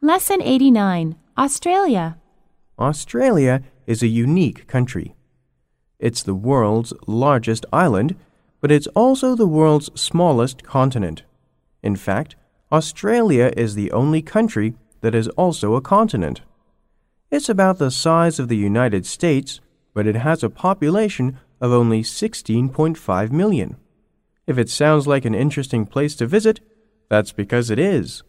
Lesson 89 Australia. Australia is a unique country. It's the world's largest island, but it's also the world's smallest continent. In fact, Australia is the only country that is also a continent. It's about the size of the United States, but it has a population of only 16.5 million. If it sounds like an interesting place to visit, that's because it is.